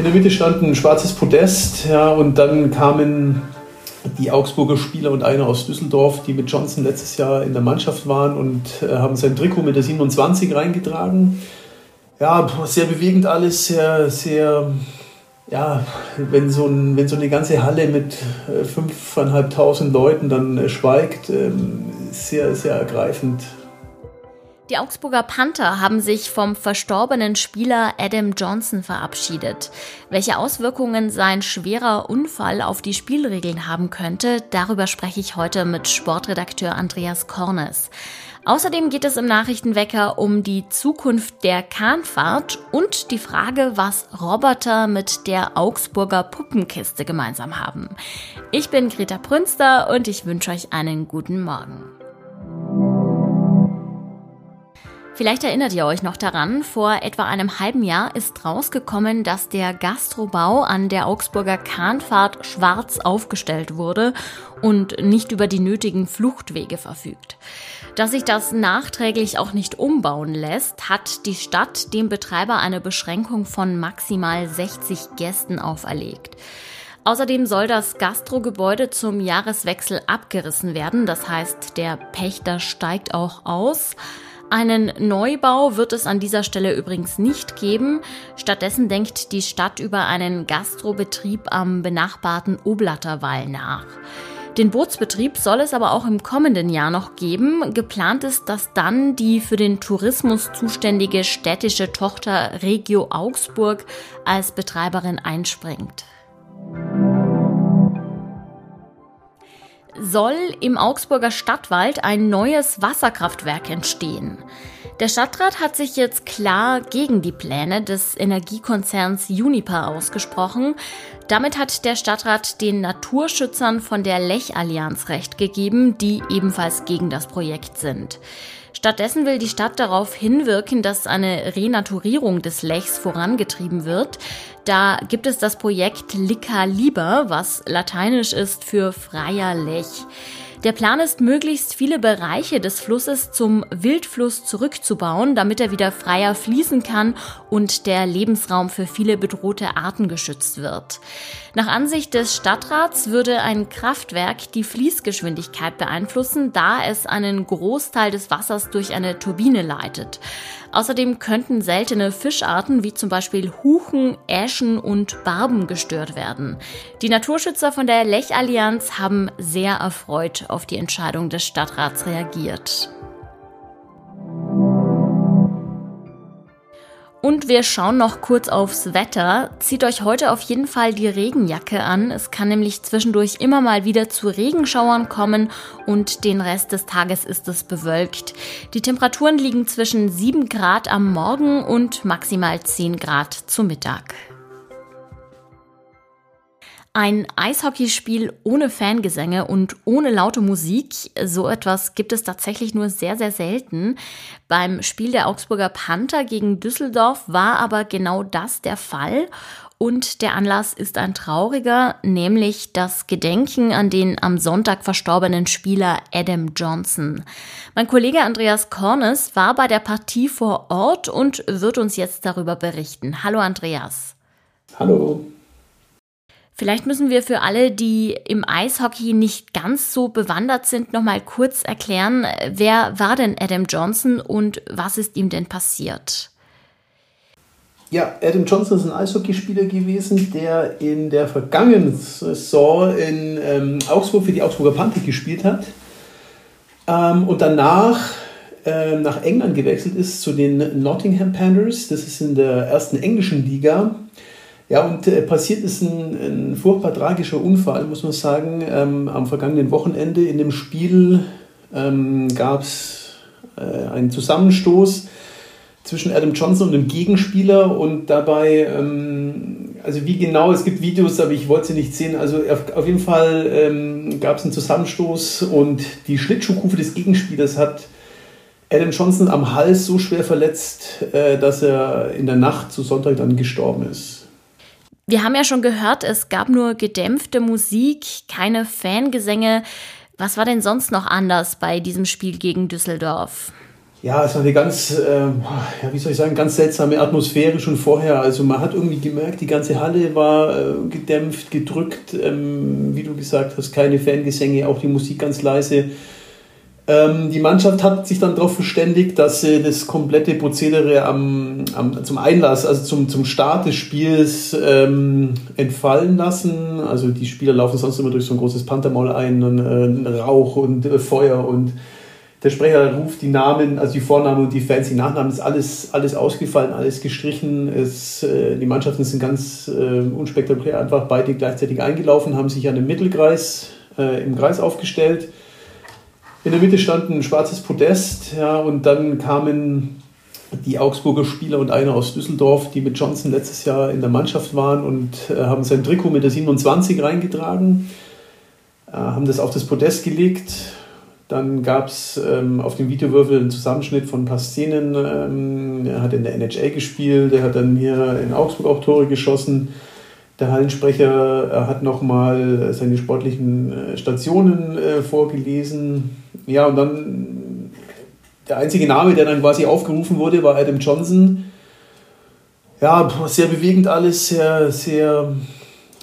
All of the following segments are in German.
In der Mitte stand ein schwarzes Podest, ja, und dann kamen die Augsburger Spieler und einer aus Düsseldorf, die mit Johnson letztes Jahr in der Mannschaft waren und äh, haben sein Trikot mit der 27 reingetragen. Ja, sehr bewegend alles, sehr, sehr, ja, wenn so, ein, wenn so eine ganze Halle mit äh, 5.500 Leuten dann äh, schweigt, ähm, sehr, sehr ergreifend. Die Augsburger Panther haben sich vom verstorbenen Spieler Adam Johnson verabschiedet. Welche Auswirkungen sein schwerer Unfall auf die Spielregeln haben könnte, darüber spreche ich heute mit Sportredakteur Andreas Kornes. Außerdem geht es im Nachrichtenwecker um die Zukunft der Kahnfahrt und die Frage, was Roboter mit der Augsburger Puppenkiste gemeinsam haben. Ich bin Greta Prünster und ich wünsche euch einen guten Morgen. Vielleicht erinnert ihr euch noch daran, vor etwa einem halben Jahr ist rausgekommen, dass der Gastrobau an der Augsburger Kahnfahrt schwarz aufgestellt wurde und nicht über die nötigen Fluchtwege verfügt. Dass sich das nachträglich auch nicht umbauen lässt, hat die Stadt dem Betreiber eine Beschränkung von maximal 60 Gästen auferlegt. Außerdem soll das Gastrogebäude zum Jahreswechsel abgerissen werden, das heißt, der Pächter steigt auch aus. Einen Neubau wird es an dieser Stelle übrigens nicht geben. Stattdessen denkt die Stadt über einen Gastrobetrieb am benachbarten Oblatterwall nach. Den Bootsbetrieb soll es aber auch im kommenden Jahr noch geben. Geplant ist, dass dann die für den Tourismus zuständige städtische Tochter Regio Augsburg als Betreiberin einspringt. Soll im Augsburger Stadtwald ein neues Wasserkraftwerk entstehen. Der Stadtrat hat sich jetzt klar gegen die Pläne des Energiekonzerns Uniper ausgesprochen. Damit hat der Stadtrat den Naturschützern von der Lech-Allianz Recht gegeben, die ebenfalls gegen das Projekt sind. Stattdessen will die Stadt darauf hinwirken, dass eine Renaturierung des Lechs vorangetrieben wird. Da gibt es das Projekt Lica Liber, was lateinisch ist für freier Lech. Der Plan ist, möglichst viele Bereiche des Flusses zum Wildfluss zurückzubauen, damit er wieder freier fließen kann und der Lebensraum für viele bedrohte Arten geschützt wird. Nach Ansicht des Stadtrats würde ein Kraftwerk die Fließgeschwindigkeit beeinflussen, da es einen Großteil des Wassers durch eine Turbine leitet. Außerdem könnten seltene Fischarten wie zum Beispiel Huchen, Äschen und Barben gestört werden. Die Naturschützer von der Lech-Allianz haben sehr erfreut auf die Entscheidung des Stadtrats reagiert. Und wir schauen noch kurz aufs Wetter. Zieht euch heute auf jeden Fall die Regenjacke an. Es kann nämlich zwischendurch immer mal wieder zu Regenschauern kommen und den Rest des Tages ist es bewölkt. Die Temperaturen liegen zwischen 7 Grad am Morgen und maximal 10 Grad zu Mittag. Ein Eishockeyspiel ohne Fangesänge und ohne laute Musik, so etwas gibt es tatsächlich nur sehr, sehr selten. Beim Spiel der Augsburger Panther gegen Düsseldorf war aber genau das der Fall. Und der Anlass ist ein trauriger, nämlich das Gedenken an den am Sonntag verstorbenen Spieler Adam Johnson. Mein Kollege Andreas Kornes war bei der Partie vor Ort und wird uns jetzt darüber berichten. Hallo Andreas. Hallo. Vielleicht müssen wir für alle, die im Eishockey nicht ganz so bewandert sind, noch mal kurz erklären, wer war denn Adam Johnson und was ist ihm denn passiert? Ja, Adam Johnson ist ein Eishockeyspieler gewesen, der in der vergangenen Saison in ähm, Augsburg für die Augsburger Panther gespielt hat ähm, und danach äh, nach England gewechselt ist zu den Nottingham Panthers. Das ist in der ersten englischen Liga. Ja, und äh, passiert ist ein, ein, furchtbar tragischer Unfall, muss man sagen. Ähm, am vergangenen Wochenende in dem Spiel ähm, gab es äh, einen Zusammenstoß zwischen Adam Johnson und dem Gegenspieler und dabei, ähm, also wie genau, es gibt Videos, aber ich wollte sie nicht sehen. Also auf, auf jeden Fall ähm, gab es einen Zusammenstoß und die Schlittschuhkufe des Gegenspielers hat Adam Johnson am Hals so schwer verletzt, äh, dass er in der Nacht zu Sonntag dann gestorben ist. Wir haben ja schon gehört, es gab nur gedämpfte Musik, keine Fangesänge. Was war denn sonst noch anders bei diesem Spiel gegen Düsseldorf? ja, es war eine ganz, äh, ja, wie soll ich sagen, ganz seltsame Atmosphäre schon vorher. Also man hat irgendwie gemerkt, die ganze Halle war äh, gedämpft, gedrückt, ähm, wie du gesagt hast, keine Fangesänge, auch die Musik ganz leise. Ähm, die Mannschaft hat sich dann darauf verständigt, dass sie das komplette Prozedere am, am, zum Einlass, also zum, zum Start des Spiels ähm, entfallen lassen. Also die Spieler laufen sonst immer durch so ein großes Panthermaul ein, und, äh, Rauch und äh, Feuer und der Sprecher ruft die Namen, also die Vornamen und die fancy Nachnamen, ist alles, alles ausgefallen, alles gestrichen. Es, äh, die Mannschaften sind ganz äh, unspektakulär einfach beide gleichzeitig eingelaufen, haben sich an dem Mittelkreis äh, im Kreis aufgestellt. In der Mitte stand ein schwarzes Podest, ja, und dann kamen die Augsburger Spieler und einer aus Düsseldorf, die mit Johnson letztes Jahr in der Mannschaft waren und äh, haben sein Trikot mit der 27 reingetragen, äh, haben das auf das Podest gelegt dann gab es ähm, auf dem Videowürfel einen Zusammenschnitt von ein paar Szenen. Ähm, er hat in der NHL gespielt, er hat dann hier in Augsburg auch Tore geschossen. Der Hallensprecher hat nochmal seine sportlichen äh, Stationen äh, vorgelesen. Ja, und dann der einzige Name, der dann quasi aufgerufen wurde, war Adam Johnson. Ja, sehr bewegend alles, sehr, sehr,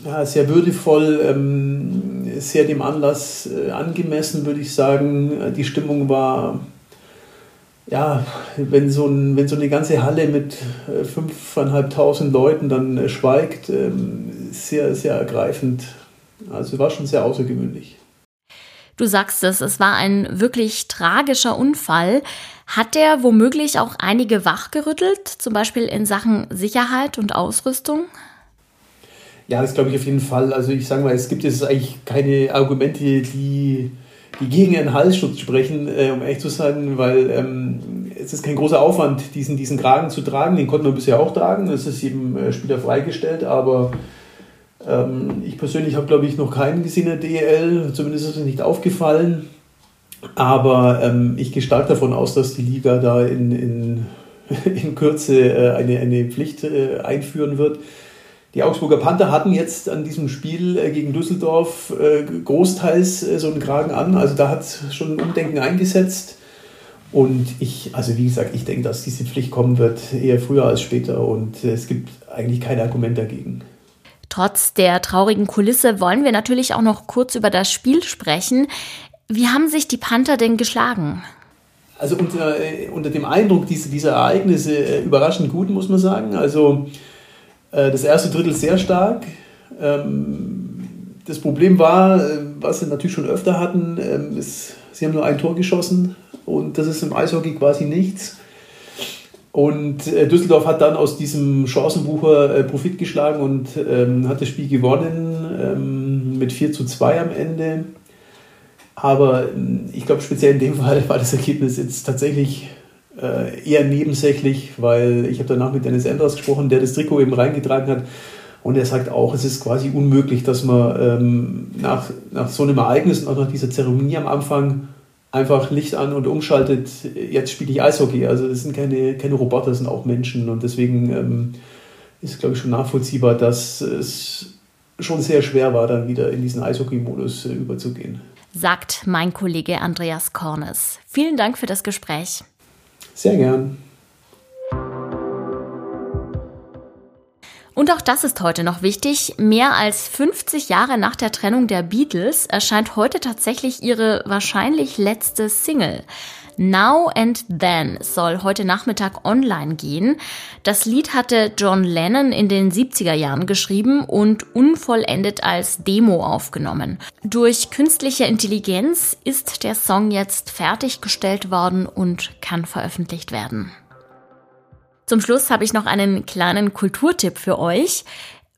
ja, sehr würdevoll. Ähm, sehr dem Anlass äh, angemessen, würde ich sagen. Die Stimmung war, ja, wenn so, ein, wenn so eine ganze Halle mit äh, 5.500 Leuten dann äh, schweigt, ähm, sehr, sehr ergreifend. Also war schon sehr außergewöhnlich. Du sagst es, es war ein wirklich tragischer Unfall. Hat der womöglich auch einige wachgerüttelt, zum Beispiel in Sachen Sicherheit und Ausrüstung? Ja, das glaube ich auf jeden Fall. Also ich sage mal, es gibt jetzt eigentlich keine Argumente, die, die gegen einen Halsschutz sprechen, äh, um ehrlich zu sein, weil ähm, es ist kein großer Aufwand, diesen, diesen Kragen zu tragen. Den konnten wir bisher auch tragen. Das ist jedem äh, Spieler freigestellt, aber ähm, ich persönlich habe, glaube ich, noch keinen gesehen in der DEL. Zumindest ist es nicht aufgefallen. Aber ähm, ich gehe stark davon aus, dass die Liga da in, in, in Kürze äh, eine, eine Pflicht äh, einführen wird die Augsburger Panther hatten jetzt an diesem Spiel äh, gegen Düsseldorf äh, großteils äh, so einen Kragen an. Also da hat schon ein Umdenken eingesetzt. Und ich, also wie gesagt, ich denke, dass diese Pflicht kommen wird, eher früher als später. Und es gibt eigentlich kein Argument dagegen. Trotz der traurigen Kulisse wollen wir natürlich auch noch kurz über das Spiel sprechen. Wie haben sich die Panther denn geschlagen? Also unter, unter dem Eindruck dieser, dieser Ereignisse überraschend gut, muss man sagen. Also äh, das erste Drittel sehr stark. Ähm, das Problem war, äh, was sie natürlich schon öfter hatten, ähm, ist, sie haben nur ein Tor geschossen und das ist im Eishockey quasi nichts. Und äh, Düsseldorf hat dann aus diesem Chancenbucher Profit geschlagen und ähm, hat das Spiel gewonnen mit 4 zu 2 am Ende. Aber ich glaube, speziell in dem Fall war das Ergebnis jetzt tatsächlich äh, eher nebensächlich, weil ich habe danach mit Dennis Enders gesprochen, der das Trikot eben reingetragen hat. Und er sagt auch, es ist quasi unmöglich, dass man ähm, nach, nach so einem Ereignis und auch nach dieser Zeremonie am Anfang einfach Licht an und umschaltet, jetzt spiele ich Eishockey. Also das sind keine, keine Roboter, das sind auch Menschen. Und deswegen ähm, ist, glaube ich, schon nachvollziehbar, dass es schon sehr schwer war, dann wieder in diesen Eishockey-Modus äh, überzugehen. Sagt mein Kollege Andreas Kornes. Vielen Dank für das Gespräch. Sehr gern. Und auch das ist heute noch wichtig. Mehr als 50 Jahre nach der Trennung der Beatles erscheint heute tatsächlich ihre wahrscheinlich letzte Single. Now and Then soll heute Nachmittag online gehen. Das Lied hatte John Lennon in den 70er Jahren geschrieben und unvollendet als Demo aufgenommen. Durch künstliche Intelligenz ist der Song jetzt fertiggestellt worden und kann veröffentlicht werden. Zum Schluss habe ich noch einen kleinen Kulturtipp für euch.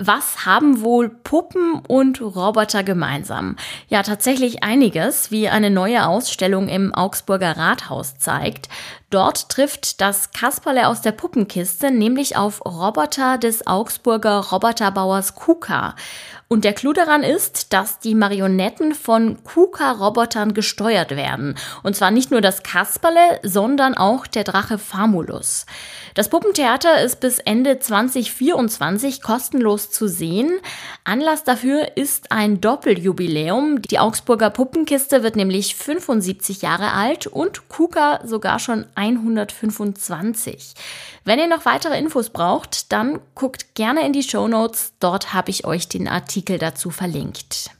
Was haben wohl Puppen und Roboter gemeinsam? Ja, tatsächlich einiges, wie eine neue Ausstellung im Augsburger Rathaus zeigt. Dort trifft das Kasperle aus der Puppenkiste nämlich auf Roboter des Augsburger Roboterbauers KUKA. Und der Clou daran ist, dass die Marionetten von KUKA-Robotern gesteuert werden. Und zwar nicht nur das Kasperle, sondern auch der Drache Famulus. Das Puppentheater ist bis Ende 2024 kostenlos Zu sehen. Anlass dafür ist ein Doppeljubiläum. Die Augsburger Puppenkiste wird nämlich 75 Jahre alt und KUKA sogar schon 125. Wenn ihr noch weitere Infos braucht, dann guckt gerne in die Shownotes. Dort habe ich euch den Artikel dazu verlinkt.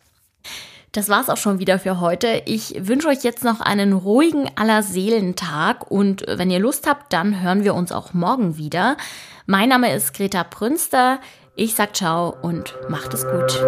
Das war's auch schon wieder für heute. Ich wünsche euch jetzt noch einen ruhigen Allerseelentag und wenn ihr Lust habt, dann hören wir uns auch morgen wieder. Mein Name ist Greta Prünster. Ich sag ciao und macht es gut.